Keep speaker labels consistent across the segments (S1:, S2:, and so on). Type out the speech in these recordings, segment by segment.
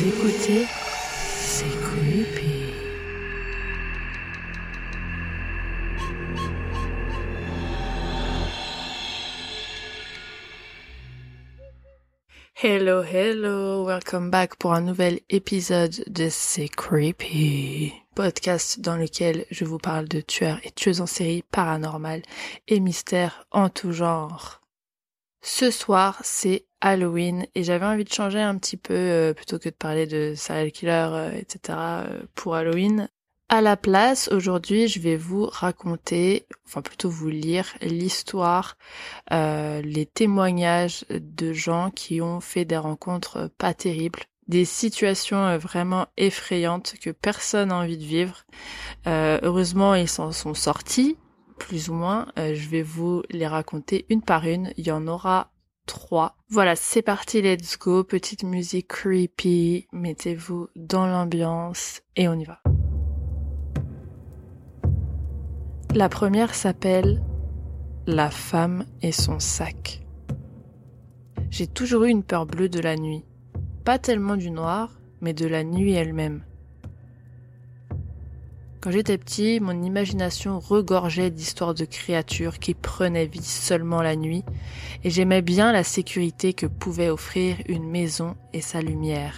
S1: Vous C'est creepy. Hello, hello, welcome back pour un nouvel épisode de C'est creepy, podcast dans lequel je vous parle de tueurs et tueuses en série paranormales et mystères en tout genre. Ce soir, c'est Halloween et j'avais envie de changer un petit peu euh, plutôt que de parler de serial killer, euh, etc. euh, pour Halloween. À la place, aujourd'hui, je vais vous raconter, enfin plutôt vous lire l'histoire, les témoignages de gens qui ont fait des rencontres pas terribles, des situations vraiment effrayantes que personne n'a envie de vivre. Heureusement, ils s'en sont sortis, plus ou moins. Euh, je vais vous les raconter une par une. Il y en aura trois. Voilà, c'est parti, let's go. Petite musique creepy. Mettez-vous dans l'ambiance et on y va. La première s'appelle La femme et son sac. J'ai toujours eu une peur bleue de la nuit. Pas tellement du noir, mais de la nuit elle-même. Quand j'étais petit, mon imagination regorgeait d'histoires de créatures qui prenaient vie seulement la nuit, et j'aimais bien la sécurité que pouvait offrir une maison et sa lumière.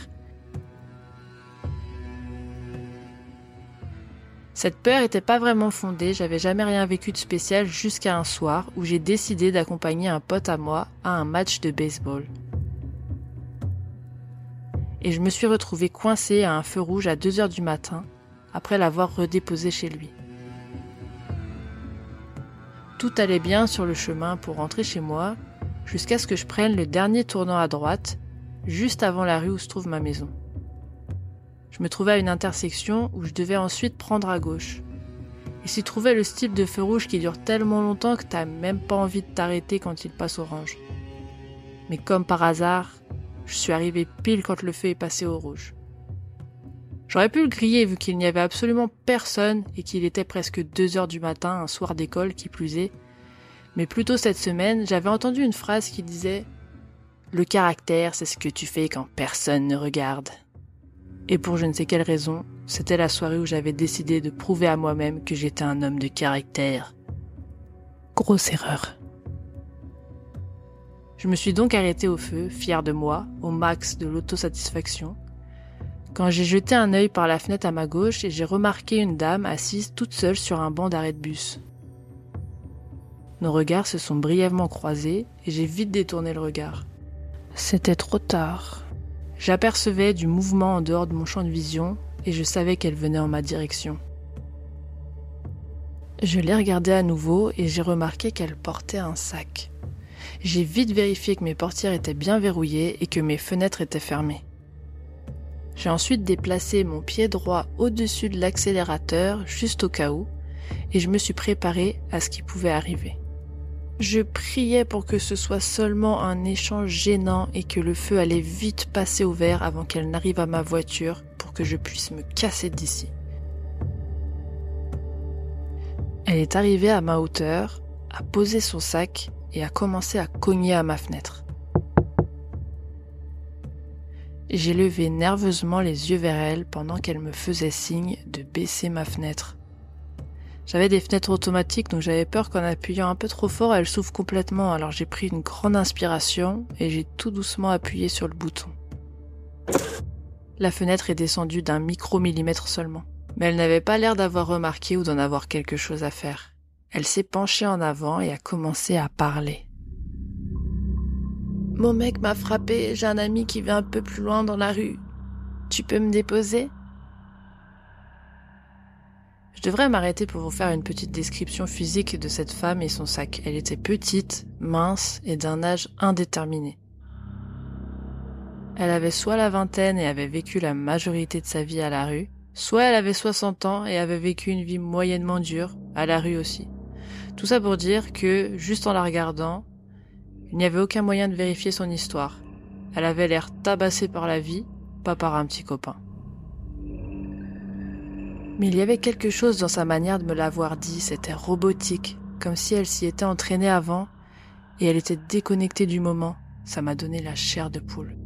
S1: Cette peur était pas vraiment fondée, j'avais jamais rien vécu de spécial jusqu'à un soir où j'ai décidé d'accompagner un pote à moi à un match de baseball. Et je me suis retrouvée coincée à un feu rouge à 2 heures du matin après l'avoir redéposé chez lui. Tout allait bien sur le chemin pour rentrer chez moi jusqu'à ce que je prenne le dernier tournant à droite, juste avant la rue où se trouve ma maison. Je me trouvais à une intersection où je devais ensuite prendre à gauche. Il s'y trouvait le style de feu rouge qui dure tellement longtemps que t'as même pas envie de t'arrêter quand il passe orange. Mais comme par hasard, je suis arrivé pile quand le feu est passé au rouge. J'aurais pu le griller vu qu'il n'y avait absolument personne et qu'il était presque deux heures du matin, un soir d'école qui plus est. Mais plus tôt cette semaine, j'avais entendu une phrase qui disait Le caractère, c'est ce que tu fais quand personne ne regarde. Et pour je ne sais quelle raison, c'était la soirée où j'avais décidé de prouver à moi-même que j'étais un homme de caractère. Grosse erreur. Je me suis donc arrêté au feu, fier de moi, au max de l'autosatisfaction, quand j'ai jeté un œil par la fenêtre à ma gauche et j'ai remarqué une dame assise toute seule sur un banc d'arrêt de bus. Nos regards se sont brièvement croisés et j'ai vite détourné le regard. C'était trop tard. J'apercevais du mouvement en dehors de mon champ de vision et je savais qu'elle venait en ma direction. Je l'ai regardée à nouveau et j'ai remarqué qu'elle portait un sac. J'ai vite vérifié que mes portières étaient bien verrouillées et que mes fenêtres étaient fermées. J'ai ensuite déplacé mon pied droit au-dessus de l'accélérateur juste au cas où et je me suis préparé à ce qui pouvait arriver. Je priais pour que ce soit seulement un échange gênant et que le feu allait vite passer au vert avant qu'elle n'arrive à ma voiture pour que je puisse me casser d'ici. Elle est arrivée à ma hauteur, a posé son sac et a commencé à cogner à ma fenêtre. J'ai levé nerveusement les yeux vers elle pendant qu'elle me faisait signe de baisser ma fenêtre. J'avais des fenêtres automatiques, donc j'avais peur qu'en appuyant un peu trop fort, elles s'ouvrent complètement. Alors j'ai pris une grande inspiration et j'ai tout doucement appuyé sur le bouton. La fenêtre est descendue d'un micromillimètre seulement. Mais elle n'avait pas l'air d'avoir remarqué ou d'en avoir quelque chose à faire. Elle s'est penchée en avant et a commencé à parler. Mon mec m'a frappé, j'ai un ami qui vit un peu plus loin dans la rue. Tu peux me déposer? Je devrais m'arrêter pour vous faire une petite description physique de cette femme et son sac. Elle était petite, mince et d'un âge indéterminé. Elle avait soit la vingtaine et avait vécu la majorité de sa vie à la rue, soit elle avait 60 ans et avait vécu une vie moyennement dure, à la rue aussi. Tout ça pour dire que, juste en la regardant, il n'y avait aucun moyen de vérifier son histoire. Elle avait l'air tabassée par la vie, pas par un petit copain. Mais il y avait quelque chose dans sa manière de me l'avoir dit, c'était robotique, comme si elle s'y était entraînée avant, et elle était déconnectée du moment. Ça m'a donné la chair de poule.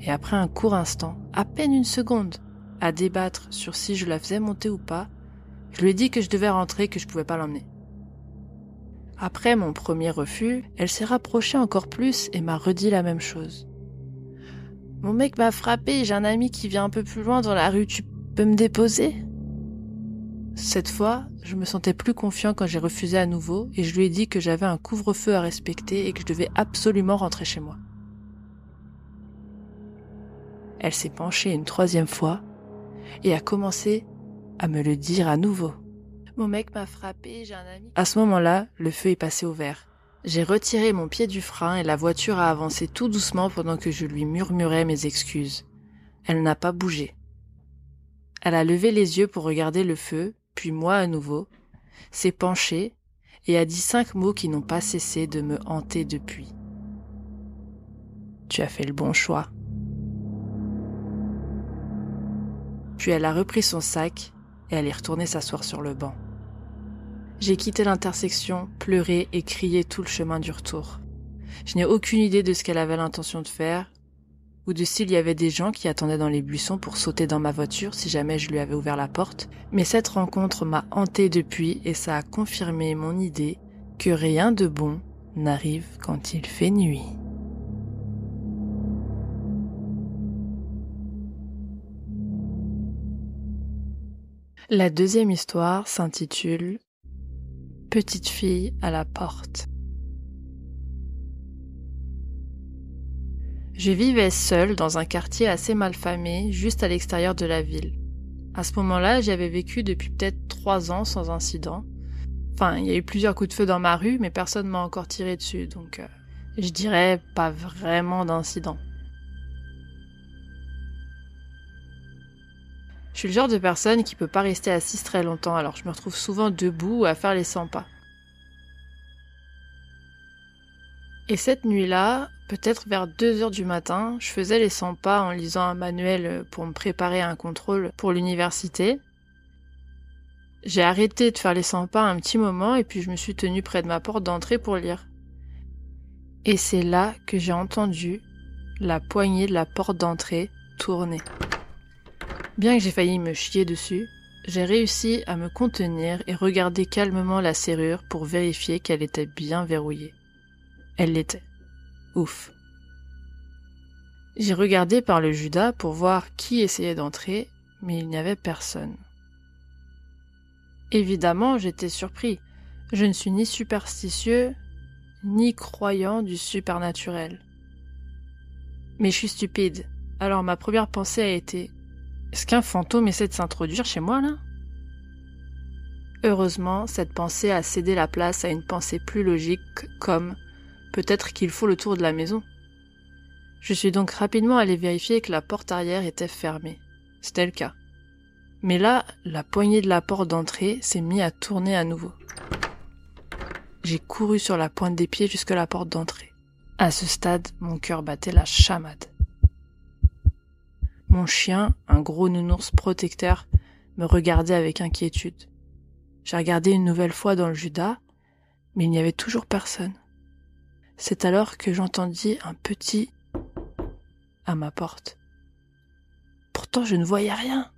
S1: Et après un court instant, à peine une seconde, à débattre sur si je la faisais monter ou pas, je lui ai dit que je devais rentrer, que je pouvais pas l'emmener. Après mon premier refus, elle s'est rapprochée encore plus et m'a redit la même chose. Mon mec m'a frappé, j'ai un ami qui vient un peu plus loin dans la rue, tu peux me déposer? Cette fois, je me sentais plus confiant quand j'ai refusé à nouveau et je lui ai dit que j'avais un couvre-feu à respecter et que je devais absolument rentrer chez moi. Elle s'est penchée une troisième fois et a commencé à me le dire à nouveau. Mon mec m'a frappé, j'ai un ami. À ce moment-là, le feu est passé au vert. J'ai retiré mon pied du frein et la voiture a avancé tout doucement pendant que je lui murmurais mes excuses. Elle n'a pas bougé. Elle a levé les yeux pour regarder le feu, puis moi à nouveau, s'est penchée et a dit cinq mots qui n'ont pas cessé de me hanter depuis. Tu as fait le bon choix. Puis elle a repris son sac et elle est retournée s'asseoir sur le banc. J'ai quitté l'intersection, pleuré et crié tout le chemin du retour. Je n'ai aucune idée de ce qu'elle avait l'intention de faire, ou de s'il y avait des gens qui attendaient dans les buissons pour sauter dans ma voiture si jamais je lui avais ouvert la porte, mais cette rencontre m'a hanté depuis et ça a confirmé mon idée que rien de bon n'arrive quand il fait nuit. La deuxième histoire s'intitule Petite fille à la porte. Je vivais seule dans un quartier assez malfamé, juste à l'extérieur de la ville. À ce moment-là, j'avais vécu depuis peut-être trois ans sans incident. Enfin, il y a eu plusieurs coups de feu dans ma rue, mais personne m'a encore tiré dessus, donc euh, je dirais pas vraiment d'incident. Je suis le genre de personne qui peut pas rester assise très longtemps, alors je me retrouve souvent debout à faire les 100 pas. Et cette nuit-là, peut-être vers 2 heures du matin, je faisais les 100 pas en lisant un manuel pour me préparer à un contrôle pour l'université. J'ai arrêté de faire les 100 pas un petit moment et puis je me suis tenue près de ma porte d'entrée pour lire. Et c'est là que j'ai entendu la poignée de la porte d'entrée tourner. Bien que j'ai failli me chier dessus, j'ai réussi à me contenir et regarder calmement la serrure pour vérifier qu'elle était bien verrouillée. Elle l'était. Ouf. J'ai regardé par le Judas pour voir qui essayait d'entrer, mais il n'y avait personne. Évidemment, j'étais surpris. Je ne suis ni superstitieux, ni croyant du supernaturel. Mais je suis stupide. Alors ma première pensée a été est-ce qu'un fantôme essaie de s'introduire chez moi là? Heureusement, cette pensée a cédé la place à une pensée plus logique comme peut-être qu'il faut le tour de la maison. Je suis donc rapidement allé vérifier que la porte arrière était fermée. C'était le cas. Mais là, la poignée de la porte d'entrée s'est mise à tourner à nouveau. J'ai couru sur la pointe des pieds jusque la porte d'entrée. À ce stade, mon cœur battait la chamade. Mon chien, un gros nounours protecteur, me regardait avec inquiétude. J'ai regardé une nouvelle fois dans le Judas, mais il n'y avait toujours personne. C'est alors que j'entendis un petit à ma porte. Pourtant je ne voyais rien.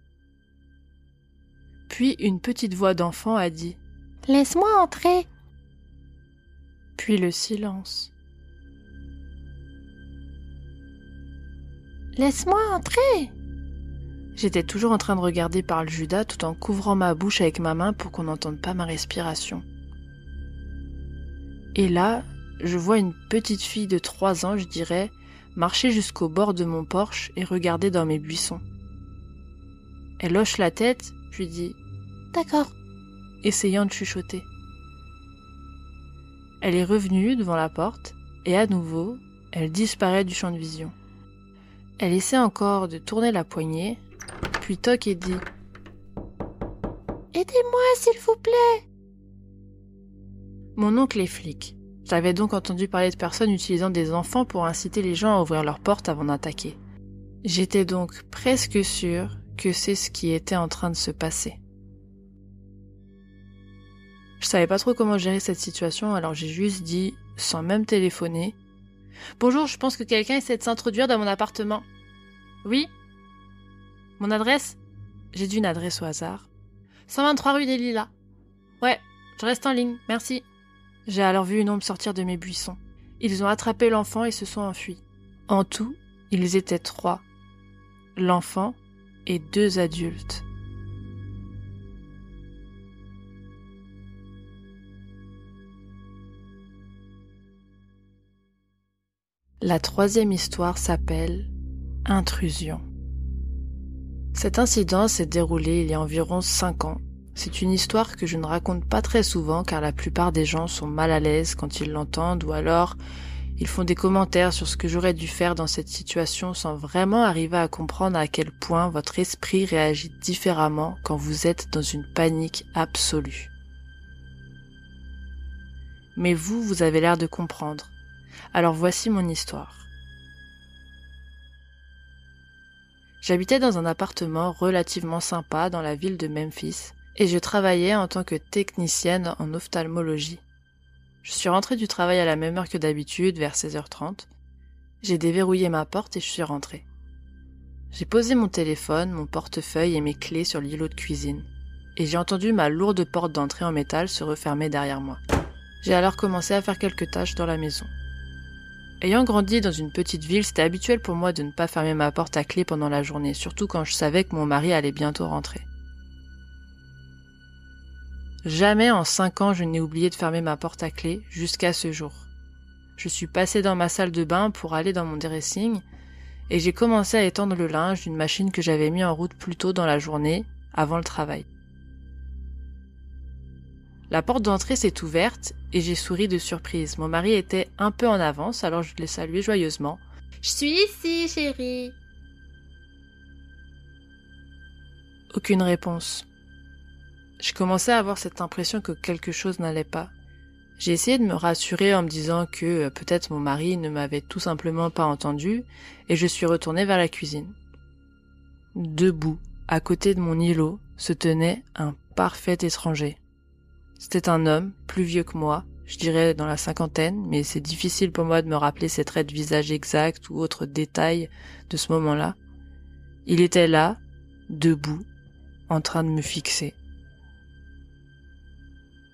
S1: Puis une petite voix d'enfant a dit
S2: Laisse-moi entrer.
S1: Puis le silence.
S2: Laisse-moi entrer.
S1: J'étais toujours en train de regarder par le Judas tout en couvrant ma bouche avec ma main pour qu'on n'entende pas ma respiration. Et là, je vois une petite fille de trois ans, je dirais, marcher jusqu'au bord de mon porche et regarder dans mes buissons. Elle hoche la tête, lui dis
S2: D'accord.
S1: essayant de chuchoter. Elle est revenue devant la porte et à nouveau, elle disparaît du champ de vision. Elle essaie encore de tourner la poignée, puis toque et dit
S2: Aidez-moi, s'il vous plaît.
S1: Mon oncle est flic. J'avais donc entendu parler de personnes utilisant des enfants pour inciter les gens à ouvrir leurs portes avant d'attaquer. J'étais donc presque sûre que c'est ce qui était en train de se passer. Je savais pas trop comment gérer cette situation, alors j'ai juste dit, sans même téléphoner, Bonjour, je pense que quelqu'un essaie de s'introduire dans mon appartement. Oui? Mon adresse? J'ai dit une adresse au hasard. 123 rue des Lilas. Ouais, je reste en ligne, merci. J'ai alors vu une ombre sortir de mes buissons. Ils ont attrapé l'enfant et se sont enfuis. En tout, ils étaient trois. L'enfant et deux adultes. La troisième histoire s'appelle Intrusion. Cet incident s'est déroulé il y a environ cinq ans. C'est une histoire que je ne raconte pas très souvent car la plupart des gens sont mal à l'aise quand ils l'entendent ou alors ils font des commentaires sur ce que j'aurais dû faire dans cette situation sans vraiment arriver à comprendre à quel point votre esprit réagit différemment quand vous êtes dans une panique absolue. Mais vous, vous avez l'air de comprendre. Alors voici mon histoire. J'habitais dans un appartement relativement sympa dans la ville de Memphis et je travaillais en tant que technicienne en ophtalmologie. Je suis rentrée du travail à la même heure que d'habitude, vers 16h30. J'ai déverrouillé ma porte et je suis rentrée. J'ai posé mon téléphone, mon portefeuille et mes clés sur l'îlot de cuisine, et j'ai entendu ma lourde porte d'entrée en métal se refermer derrière moi. J'ai alors commencé à faire quelques tâches dans la maison. Ayant grandi dans une petite ville, c'était habituel pour moi de ne pas fermer ma porte à clé pendant la journée, surtout quand je savais que mon mari allait bientôt rentrer. Jamais en cinq ans je n'ai oublié de fermer ma porte à clé jusqu'à ce jour. Je suis passé dans ma salle de bain pour aller dans mon dressing et j'ai commencé à étendre le linge d'une machine que j'avais mis en route plus tôt dans la journée, avant le travail. La porte d'entrée s'est ouverte et j'ai souri de surprise. Mon mari était un peu en avance, alors je l'ai salué joyeusement.
S2: Je suis ici, chérie.
S1: Aucune réponse. Je commençais à avoir cette impression que quelque chose n'allait pas. J'ai essayé de me rassurer en me disant que euh, peut-être mon mari ne m'avait tout simplement pas entendu, et je suis retournée vers la cuisine. Debout, à côté de mon îlot, se tenait un parfait étranger. C'était un homme, plus vieux que moi, je dirais dans la cinquantaine, mais c'est difficile pour moi de me rappeler ses traits de visage exacts ou autres détails de ce moment-là. Il était là, debout, en train de me fixer.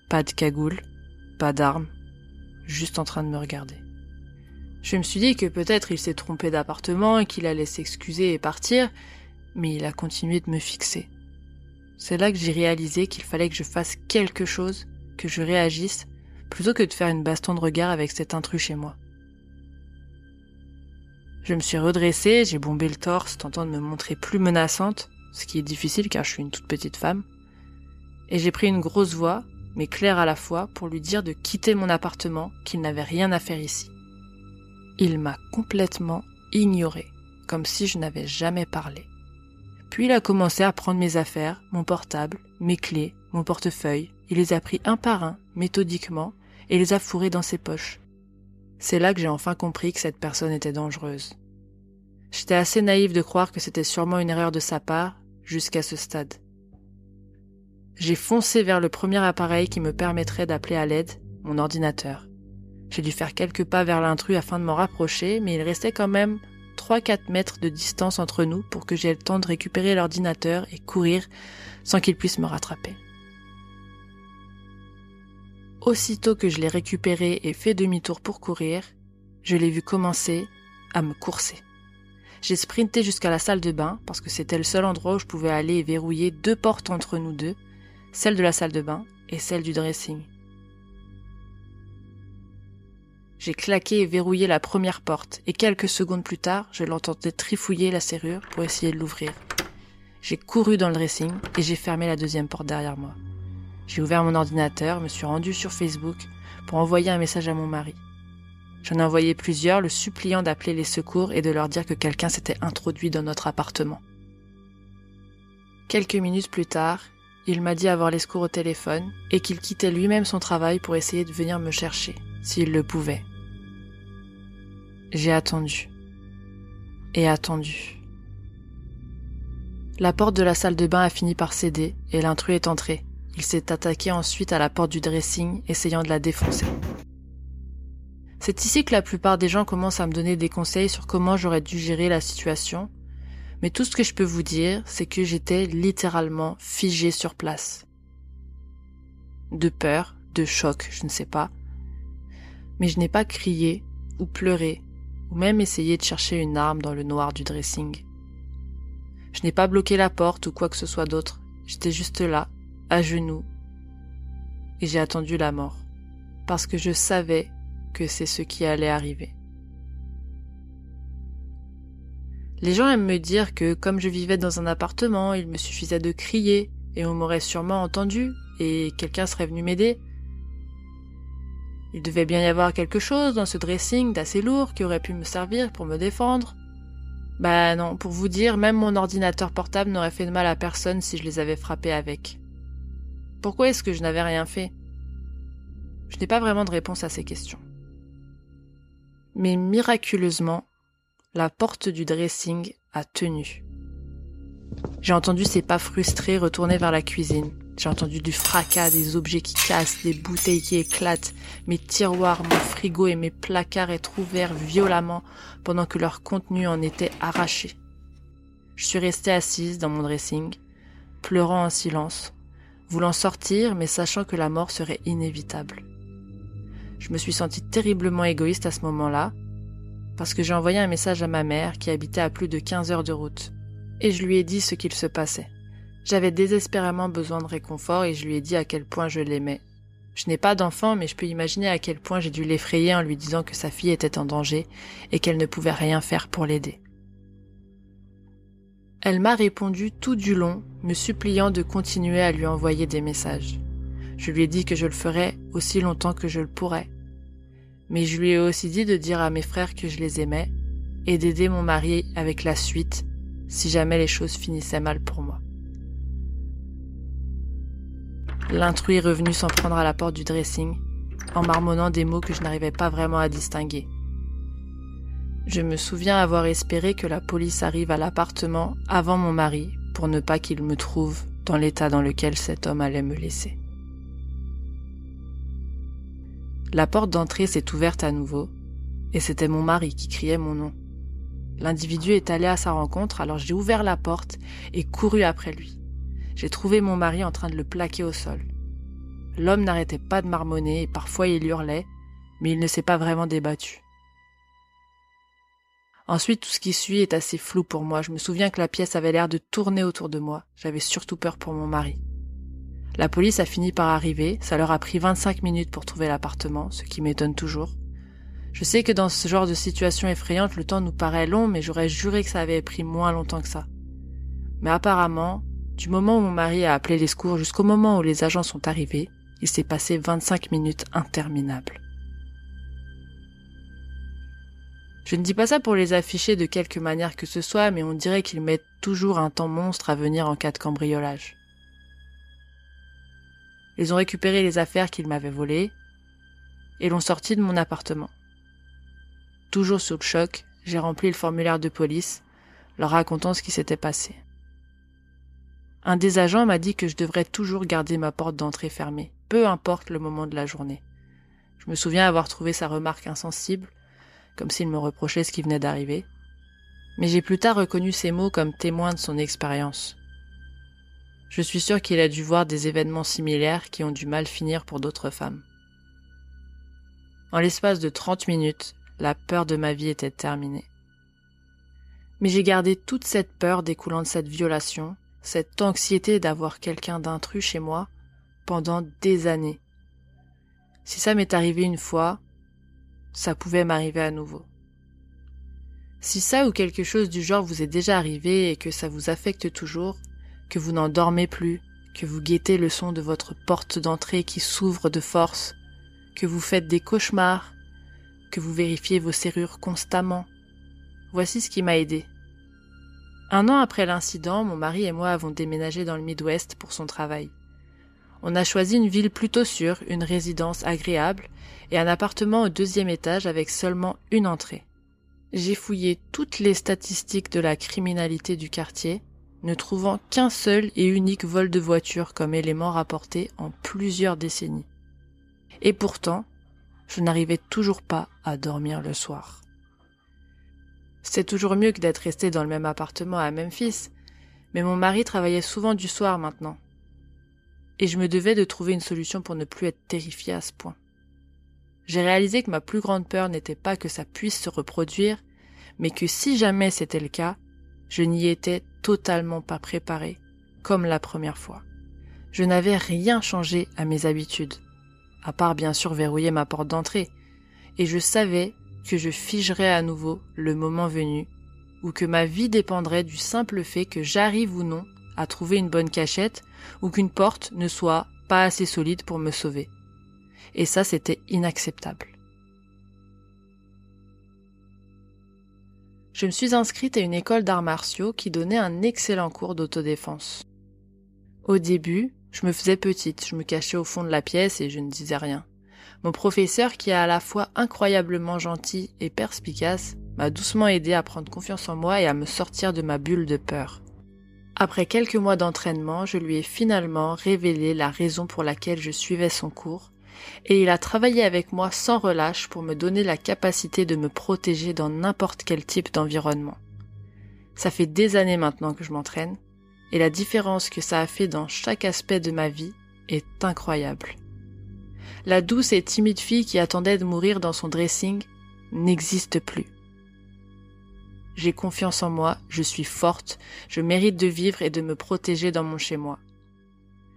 S1: Pas de cagoule, pas d'arme, juste en train de me regarder. Je me suis dit que peut-être il s'est trompé d'appartement et qu'il allait s'excuser et partir, mais il a continué de me fixer. C'est là que j'ai réalisé qu'il fallait que je fasse quelque chose, que je réagisse, plutôt que de faire une baston de regard avec cet intrus chez moi. Je me suis redressée, j'ai bombé le torse, tentant de me montrer plus menaçante, ce qui est difficile car je suis une toute petite femme, et j'ai pris une grosse voix, mais claire à la fois, pour lui dire de quitter mon appartement, qu'il n'avait rien à faire ici. Il m'a complètement ignoré, comme si je n'avais jamais parlé. Puis il a commencé à prendre mes affaires, mon portable, mes clés, mon portefeuille. Il les a pris un par un, méthodiquement, et les a fourrés dans ses poches. C'est là que j'ai enfin compris que cette personne était dangereuse. J'étais assez naïve de croire que c'était sûrement une erreur de sa part, jusqu'à ce stade. J'ai foncé vers le premier appareil qui me permettrait d'appeler à l'aide, mon ordinateur. J'ai dû faire quelques pas vers l'intrus afin de m'en rapprocher, mais il restait quand même 3-4 mètres de distance entre nous pour que j'aie le temps de récupérer l'ordinateur et courir sans qu'il puisse me rattraper. Aussitôt que je l'ai récupéré et fait demi-tour pour courir, je l'ai vu commencer à me courser. J'ai sprinté jusqu'à la salle de bain parce que c'était le seul endroit où je pouvais aller et verrouiller deux portes entre nous deux, celle de la salle de bain et celle du dressing. J'ai claqué et verrouillé la première porte et quelques secondes plus tard, je l'entendais trifouiller la serrure pour essayer de l'ouvrir. J'ai couru dans le dressing et j'ai fermé la deuxième porte derrière moi. J'ai ouvert mon ordinateur, me suis rendu sur Facebook pour envoyer un message à mon mari. J'en ai envoyé plusieurs, le suppliant d'appeler les secours et de leur dire que quelqu'un s'était introduit dans notre appartement. Quelques minutes plus tard, il m'a dit avoir les secours au téléphone et qu'il quittait lui-même son travail pour essayer de venir me chercher, s'il le pouvait. J'ai attendu. Et attendu. La porte de la salle de bain a fini par céder et l'intrus est entré. Il s'est attaqué ensuite à la porte du dressing, essayant de la défoncer. C'est ici que la plupart des gens commencent à me donner des conseils sur comment j'aurais dû gérer la situation, mais tout ce que je peux vous dire, c'est que j'étais littéralement figé sur place. De peur, de choc, je ne sais pas. Mais je n'ai pas crié, ou pleuré, ou même essayé de chercher une arme dans le noir du dressing. Je n'ai pas bloqué la porte ou quoi que ce soit d'autre. J'étais juste là, à genoux, et j'ai attendu la mort, parce que je savais que c'est ce qui allait arriver. Les gens aiment me dire que comme je vivais dans un appartement, il me suffisait de crier et on m'aurait sûrement entendu et quelqu'un serait venu m'aider. Il devait bien y avoir quelque chose dans ce dressing d'assez lourd qui aurait pu me servir pour me défendre. Bah non, pour vous dire, même mon ordinateur portable n'aurait fait de mal à personne si je les avais frappés avec. Pourquoi est-ce que je n'avais rien fait? Je n'ai pas vraiment de réponse à ces questions. Mais miraculeusement, la porte du dressing a tenu. J'ai entendu ses pas frustrés retourner vers la cuisine. J'ai entendu du fracas, des objets qui cassent, des bouteilles qui éclatent, mes tiroirs, mon frigo et mes placards être ouverts violemment pendant que leur contenu en était arraché. Je suis restée assise dans mon dressing, pleurant en silence, voulant sortir mais sachant que la mort serait inévitable. Je me suis sentie terriblement égoïste à ce moment-là, parce que j'ai envoyé un message à ma mère qui habitait à plus de 15 heures de route, et je lui ai dit ce qu'il se passait. J'avais désespérément besoin de réconfort et je lui ai dit à quel point je l'aimais. Je n'ai pas d'enfant, mais je peux imaginer à quel point j'ai dû l'effrayer en lui disant que sa fille était en danger et qu'elle ne pouvait rien faire pour l'aider. Elle m'a répondu tout du long, me suppliant de continuer à lui envoyer des messages. Je lui ai dit que je le ferais aussi longtemps que je le pourrais. Mais je lui ai aussi dit de dire à mes frères que je les aimais et d'aider mon mari avec la suite si jamais les choses finissaient mal pour moi. L'intrus est revenu s'en prendre à la porte du dressing, en marmonnant des mots que je n'arrivais pas vraiment à distinguer. Je me souviens avoir espéré que la police arrive à l'appartement avant mon mari pour ne pas qu'il me trouve dans l'état dans lequel cet homme allait me laisser. La porte d'entrée s'est ouverte à nouveau, et c'était mon mari qui criait mon nom. L'individu est allé à sa rencontre, alors j'ai ouvert la porte et couru après lui. J'ai trouvé mon mari en train de le plaquer au sol. L'homme n'arrêtait pas de marmonner et parfois il hurlait, mais il ne s'est pas vraiment débattu. Ensuite, tout ce qui suit est assez flou pour moi. Je me souviens que la pièce avait l'air de tourner autour de moi. J'avais surtout peur pour mon mari. La police a fini par arriver. Ça leur a pris 25 minutes pour trouver l'appartement, ce qui m'étonne toujours. Je sais que dans ce genre de situation effrayante, le temps nous paraît long, mais j'aurais juré que ça avait pris moins longtemps que ça. Mais apparemment, du moment où mon mari a appelé les secours jusqu'au moment où les agents sont arrivés, il s'est passé 25 minutes interminables. Je ne dis pas ça pour les afficher de quelque manière que ce soit, mais on dirait qu'ils mettent toujours un temps monstre à venir en cas de cambriolage. Ils ont récupéré les affaires qu'ils m'avaient volées et l'ont sorti de mon appartement. Toujours sous le choc, j'ai rempli le formulaire de police, leur racontant ce qui s'était passé. Un des agents m'a dit que je devrais toujours garder ma porte d'entrée fermée, peu importe le moment de la journée. Je me souviens avoir trouvé sa remarque insensible, comme s'il me reprochait ce qui venait d'arriver. Mais j'ai plus tard reconnu ces mots comme témoins de son expérience. Je suis sûre qu'il a dû voir des événements similaires qui ont dû mal finir pour d'autres femmes. En l'espace de 30 minutes, la peur de ma vie était terminée. Mais j'ai gardé toute cette peur découlant de cette violation, cette anxiété d'avoir quelqu'un d'intrus chez moi, pendant des années. Si ça m'est arrivé une fois, ça pouvait m'arriver à nouveau. Si ça ou quelque chose du genre vous est déjà arrivé et que ça vous affecte toujours, que vous n'en dormez plus, que vous guettez le son de votre porte d'entrée qui s'ouvre de force, que vous faites des cauchemars, que vous vérifiez vos serrures constamment. Voici ce qui m'a aidé. Un an après l'incident, mon mari et moi avons déménagé dans le Midwest pour son travail. On a choisi une ville plutôt sûre, une résidence agréable et un appartement au deuxième étage avec seulement une entrée. J'ai fouillé toutes les statistiques de la criminalité du quartier, ne trouvant qu'un seul et unique vol de voiture comme élément rapporté en plusieurs décennies. Et pourtant, je n'arrivais toujours pas à dormir le soir. C'est toujours mieux que d'être resté dans le même appartement à Memphis, mais mon mari travaillait souvent du soir maintenant. Et je me devais de trouver une solution pour ne plus être terrifié à ce point. J'ai réalisé que ma plus grande peur n'était pas que ça puisse se reproduire, mais que si jamais c'était le cas, je n'y étais totalement pas préparé, comme la première fois. Je n'avais rien changé à mes habitudes à part bien sûr verrouiller ma porte d'entrée, et je savais que je figerais à nouveau le moment venu, ou que ma vie dépendrait du simple fait que j'arrive ou non à trouver une bonne cachette, ou qu'une porte ne soit pas assez solide pour me sauver. Et ça, c'était inacceptable. Je me suis inscrite à une école d'arts martiaux qui donnait un excellent cours d'autodéfense. Au début, je me faisais petite, je me cachais au fond de la pièce et je ne disais rien. Mon professeur, qui est à la fois incroyablement gentil et perspicace, m'a doucement aidé à prendre confiance en moi et à me sortir de ma bulle de peur. Après quelques mois d'entraînement, je lui ai finalement révélé la raison pour laquelle je suivais son cours, et il a travaillé avec moi sans relâche pour me donner la capacité de me protéger dans n'importe quel type d'environnement. Ça fait des années maintenant que je m'entraîne, et la différence que ça a fait dans chaque aspect de ma vie est incroyable. La douce et timide fille qui attendait de mourir dans son dressing n'existe plus. J'ai confiance en moi, je suis forte, je mérite de vivre et de me protéger dans mon chez-moi.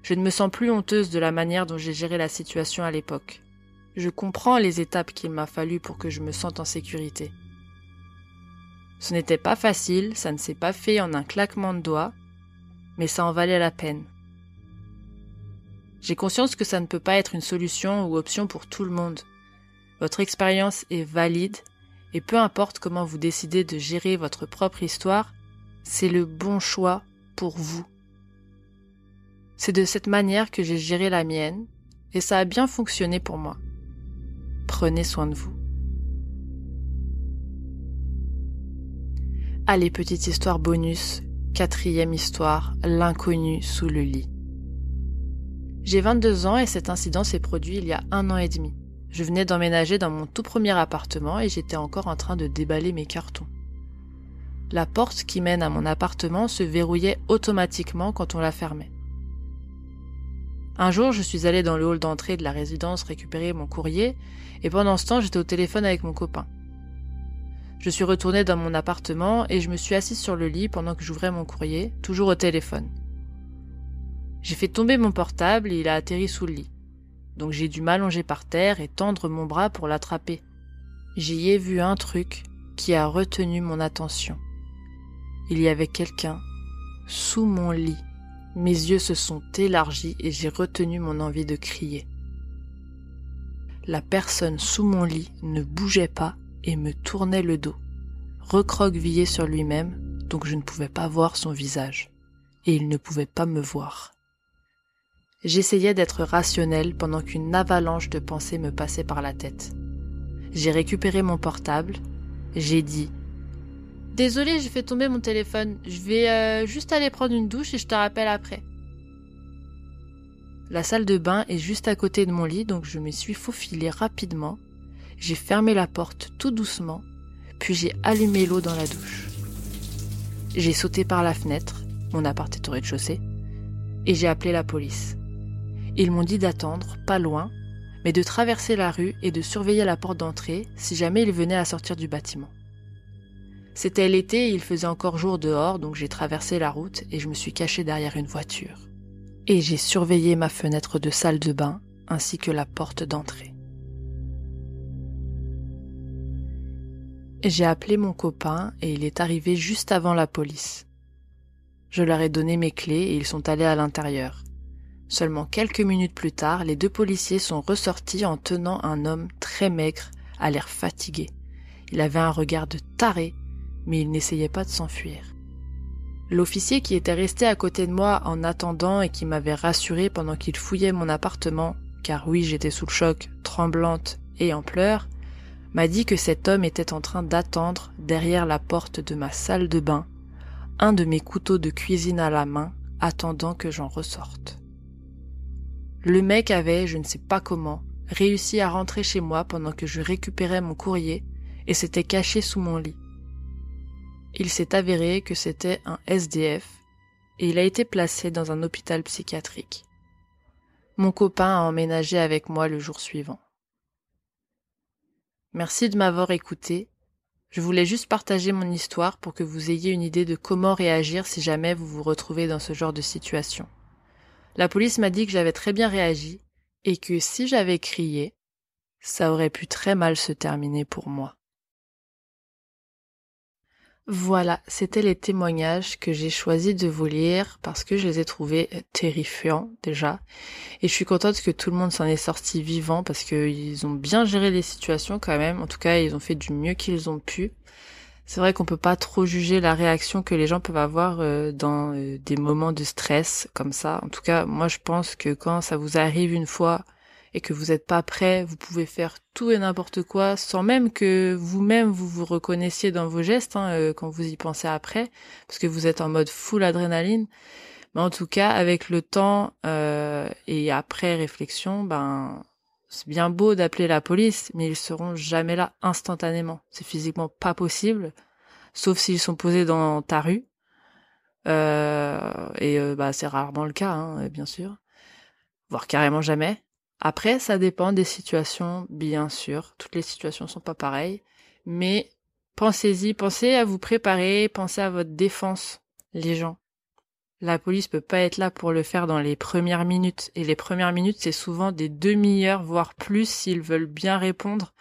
S1: Je ne me sens plus honteuse de la manière dont j'ai géré la situation à l'époque. Je comprends les étapes qu'il m'a fallu pour que je me sente en sécurité. Ce n'était pas facile, ça ne s'est pas fait en un claquement de doigts, mais ça en valait la peine. J'ai conscience que ça ne peut pas être une solution ou option pour tout le monde. Votre expérience est valide, et peu importe comment vous décidez de gérer votre propre histoire, c'est le bon choix pour vous. C'est de cette manière que j'ai géré la mienne, et ça a bien fonctionné pour moi. Prenez soin de vous. Allez, petite histoire bonus Quatrième histoire, l'inconnu sous le lit. J'ai 22 ans et cet incident s'est produit il y a un an et demi. Je venais d'emménager dans mon tout premier appartement et j'étais encore en train de déballer mes cartons. La porte qui mène à mon appartement se verrouillait automatiquement quand on la fermait. Un jour, je suis allée dans le hall d'entrée de la résidence récupérer mon courrier et pendant ce temps, j'étais au téléphone avec mon copain. Je suis retournée dans mon appartement et je me suis assise sur le lit pendant que j'ouvrais mon courrier, toujours au téléphone. J'ai fait tomber mon portable et il a atterri sous le lit. Donc j'ai dû m'allonger par terre et tendre mon bras pour l'attraper. J'y ai vu un truc qui a retenu mon attention. Il y avait quelqu'un sous mon lit. Mes yeux se sont élargis et j'ai retenu mon envie de crier. La personne sous mon lit ne bougeait pas et me tournait le dos, recroquevillé sur lui-même, donc je ne pouvais pas voir son visage, et il ne pouvait pas me voir. J'essayais d'être rationnel pendant qu'une avalanche de pensées me passait par la tête. J'ai récupéré mon portable, j'ai dit Désolé, j'ai fait tomber mon téléphone, je vais euh, juste aller prendre une douche et je te rappelle après. La salle de bain est juste à côté de mon lit, donc je me suis faufilé rapidement j'ai fermé la porte tout doucement, puis j'ai allumé l'eau dans la douche. J'ai sauté par la fenêtre, mon appart est au rez-de-chaussée, et j'ai appelé la police. Ils m'ont dit d'attendre, pas loin, mais de traverser la rue et de surveiller la porte d'entrée si jamais ils venaient à sortir du bâtiment. C'était l'été et il faisait encore jour dehors, donc j'ai traversé la route et je me suis caché derrière une voiture. Et j'ai surveillé ma fenêtre de salle de bain ainsi que la porte d'entrée. J'ai appelé mon copain et il est arrivé juste avant la police. Je leur ai donné mes clés et ils sont allés à l'intérieur. Seulement quelques minutes plus tard, les deux policiers sont ressortis en tenant un homme très maigre, à l'air fatigué. Il avait un regard de taré, mais il n'essayait pas de s'enfuir. L'officier qui était resté à côté de moi en attendant et qui m'avait rassuré pendant qu'il fouillait mon appartement, car oui j'étais sous le choc, tremblante et en pleurs, m'a dit que cet homme était en train d'attendre derrière la porte de ma salle de bain, un de mes couteaux de cuisine à la main, attendant que j'en ressorte. Le mec avait, je ne sais pas comment, réussi à rentrer chez moi pendant que je récupérais mon courrier et s'était caché sous mon lit. Il s'est avéré que c'était un SDF et il a été placé dans un hôpital psychiatrique. Mon copain a emménagé avec moi le jour suivant. Merci de m'avoir écouté. Je voulais juste partager mon histoire pour que vous ayez une idée de comment réagir si jamais vous vous retrouvez dans ce genre de situation. La police m'a dit que j'avais très bien réagi et que si j'avais crié, ça aurait pu très mal se terminer pour moi. Voilà, c'était les témoignages que j'ai choisi de vous lire parce que je les ai trouvés terrifiants déjà. Et je suis contente que tout le monde s'en est sorti vivant parce qu'ils ont bien géré les situations quand même. En tout cas, ils ont fait du mieux qu'ils ont pu c'est vrai qu'on peut pas trop juger la réaction que les gens peuvent avoir euh, dans euh, des moments de stress comme ça. En tout cas, moi je pense que quand ça vous arrive une fois et que vous n'êtes pas prêt, vous pouvez faire tout et n'importe quoi sans même que vous-même vous vous reconnaissiez dans vos gestes hein, euh, quand vous y pensez après, parce que vous êtes en mode full adrénaline. Mais en tout cas, avec le temps et après réflexion, ben c'est bien beau d'appeler la police, mais ils seront jamais là instantanément. C'est physiquement pas possible, sauf s'ils sont posés dans ta rue. Euh, et euh, bah c'est rarement le cas, hein, bien sûr, voire carrément jamais. Après, ça dépend des situations, bien sûr. Toutes les situations sont pas pareilles, mais pensez-y, pensez à vous préparer, pensez à votre défense, les gens. La police peut pas être là pour le faire dans les premières minutes. Et les premières minutes, c'est souvent des demi-heures, voire plus, s'ils veulent bien répondre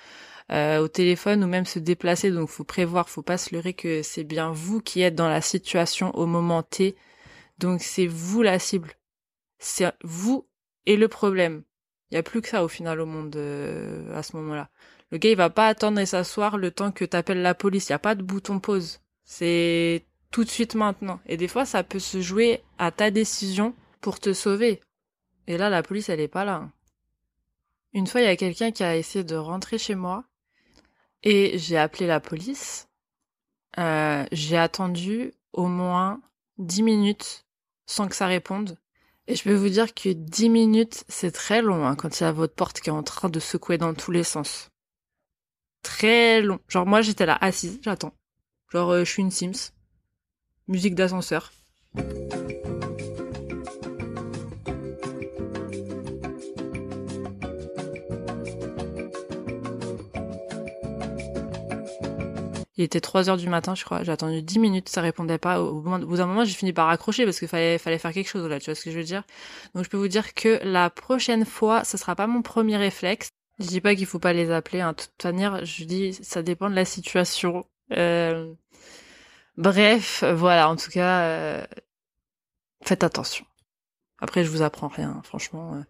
S1: euh, au téléphone ou même se déplacer. Donc, faut prévoir, faut pas se leurrer que c'est bien vous qui êtes dans la situation au moment T. Donc, c'est vous la cible. C'est vous et le problème. Il y a plus que ça au final au monde euh, à ce moment-là. Le gars, il va pas attendre et s'asseoir le temps que t'appelles la police. Il y a pas de bouton pause. C'est tout de suite maintenant. Et des fois, ça peut se jouer à ta décision pour te sauver. Et là, la police, elle est pas là. Une fois, il y a quelqu'un qui a essayé de rentrer chez moi et j'ai appelé la police. Euh, j'ai attendu au moins 10 minutes sans que ça réponde. Et je peux vous dire que 10 minutes, c'est très long hein, quand il y a votre porte qui est en train de secouer dans tous les sens. Très long. Genre moi, j'étais là assise, j'attends. Genre, euh, je suis une Sims musique d'ascenseur. Il était 3 heures du matin, je crois. J'ai attendu 10 minutes, ça répondait pas. Au bout d'un moment, j'ai fini par raccrocher parce qu'il fallait, fallait faire quelque chose là, tu vois ce que je veux dire? Donc je peux vous dire que la prochaine fois, ce sera pas mon premier réflexe. Je dis pas qu'il faut pas les appeler, hein. de toute manière, je dis ça dépend de la situation. Euh, Bref, voilà, en tout cas, euh, faites attention. Après, je vous apprends rien, franchement. Euh.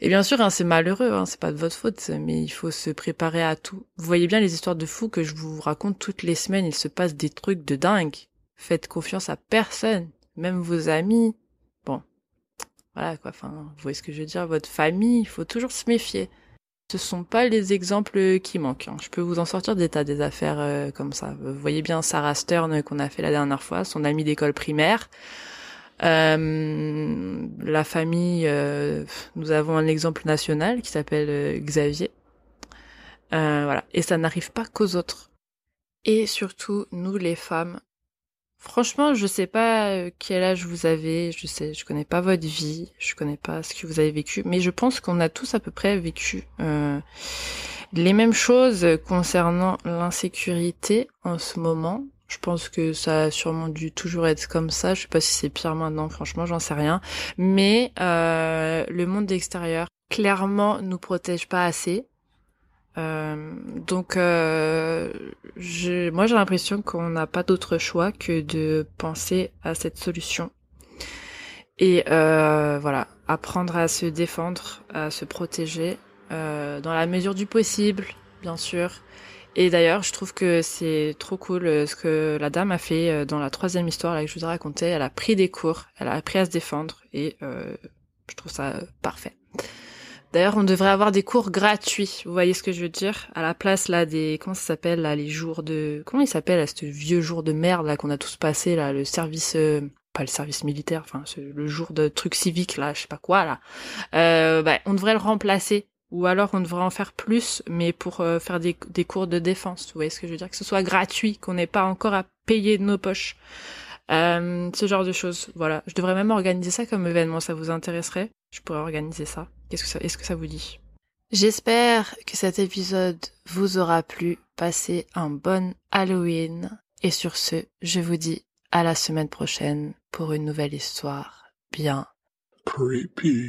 S1: Et bien sûr, hein, c'est malheureux, hein, c'est pas de votre faute, mais il faut se préparer à tout. Vous voyez bien les histoires de fous que je vous raconte toutes les semaines, il se passe des trucs de dingue. Faites confiance à personne, même vos amis. Bon, voilà quoi, enfin, vous voyez ce que je veux dire, votre famille, il faut toujours se méfier ce sont pas les exemples qui manquent. Hein. Je peux vous en sortir des tas des affaires euh, comme ça. Vous voyez bien Sarah Stern qu'on a fait la dernière fois, son amie d'école primaire. Euh, la famille, euh, nous avons un exemple national qui s'appelle Xavier. voilà. Et ça n'arrive pas qu'aux autres. Et surtout, nous les femmes, Franchement, je sais pas euh, quel âge vous avez, je sais, je connais pas votre vie, je connais pas ce que vous avez vécu, mais je pense qu'on a tous à peu près vécu euh, les mêmes choses concernant l'insécurité en ce moment. Je pense que ça a sûrement dû toujours être comme ça. Je sais pas si c'est pire maintenant, franchement, j'en sais rien. Mais euh, le monde extérieur, clairement, nous protège pas assez. Euh, donc, euh, moi j'ai l'impression qu'on n'a pas d'autre choix que de penser à cette solution. Et euh, voilà, apprendre à se défendre, à se protéger, euh, dans la mesure du possible, bien sûr. Et d'ailleurs, je trouve que c'est trop cool euh, ce que la dame a fait dans la troisième histoire là, que je vous ai raconté. Elle a pris des cours, elle a appris à se défendre, et je trouve ça parfait. D'ailleurs, on devrait avoir des cours gratuits. Vous voyez ce que je veux dire? À la place là des comment ça s'appelle là les jours de comment il s'appelle ce vieux jour de merde là qu'on a tous passé là le service euh, pas le service militaire enfin le jour de truc civique là je sais pas quoi là. Euh, bah, on devrait le remplacer ou alors on devrait en faire plus mais pour euh, faire des, des cours de défense. Vous voyez ce que je veux dire? Que ce soit gratuit, qu'on n'ait pas encore à payer de nos poches. Euh, ce genre de choses. Voilà. Je devrais même organiser ça comme événement. Ça vous intéresserait? Je pourrais organiser ça. Qu'est-ce que ça, est-ce que ça vous dit? J'espère que cet épisode vous aura plu. Passez un bon Halloween. Et sur ce, je vous dis à la semaine prochaine pour une nouvelle histoire bien
S3: Creepy.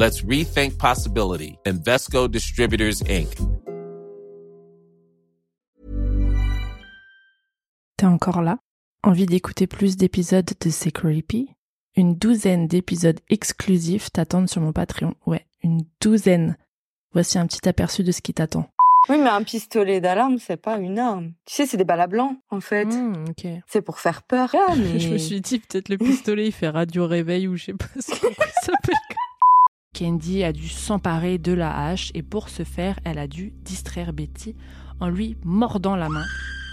S4: Let's rethink possibility. Invesco Distributors, Inc.
S1: T'es encore là? Envie d'écouter plus d'épisodes de C'est Creepy? Une douzaine d'épisodes exclusifs t'attendent sur mon Patreon. Ouais, une douzaine. Voici un petit aperçu de ce qui t'attend.
S5: Oui, mais un pistolet d'alarme, c'est pas une arme. Tu sais, c'est des balles à blanc, en fait.
S1: Hmm.
S5: C'est pour faire peur. Ah, mais...
S1: Je me suis dit, peut-être le pistolet, il fait radio réveil ou je sais pas ce qu'il s'appelle. Candy a dû s'emparer de la hache et pour ce faire, elle a dû distraire Betty en lui mordant la main.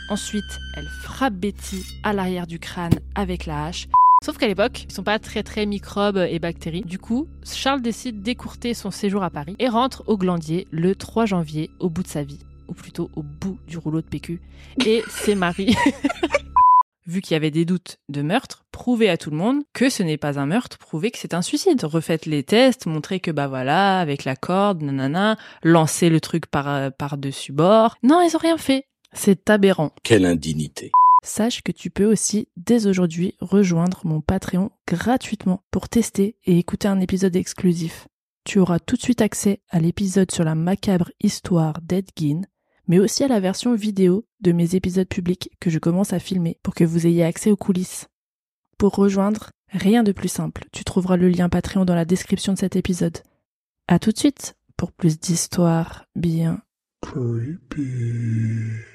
S1: Ensuite, elle frappe Betty à l'arrière du crâne avec la hache. Sauf qu'à l'époque, ils sont pas très très microbes et bactéries. Du coup, Charles décide d'écourter son séjour à Paris et rentre au Glandier le 3 janvier au bout de sa vie, ou plutôt au bout du rouleau de PQ. Et c'est Marie. Vu qu'il y avait des doutes de meurtre, prouvez à tout le monde que ce n'est pas un meurtre, prouvez que c'est un suicide. Refaites les tests, montrez que bah voilà, avec la corde, nanana, lancez le truc par, par dessus bord. Non, ils ont rien fait. C'est aberrant.
S3: Quelle indignité.
S1: Sache que tu peux aussi dès aujourd'hui rejoindre mon Patreon gratuitement pour tester et écouter un épisode exclusif. Tu auras tout de suite accès à l'épisode sur la macabre histoire d'Edgin, mais aussi à la version vidéo de mes épisodes publics que je commence à filmer pour que vous ayez accès aux coulisses. Pour rejoindre, rien de plus simple. Tu trouveras le lien Patreon dans la description de cet épisode. À tout de suite pour plus d'histoires bien
S3: Creepy.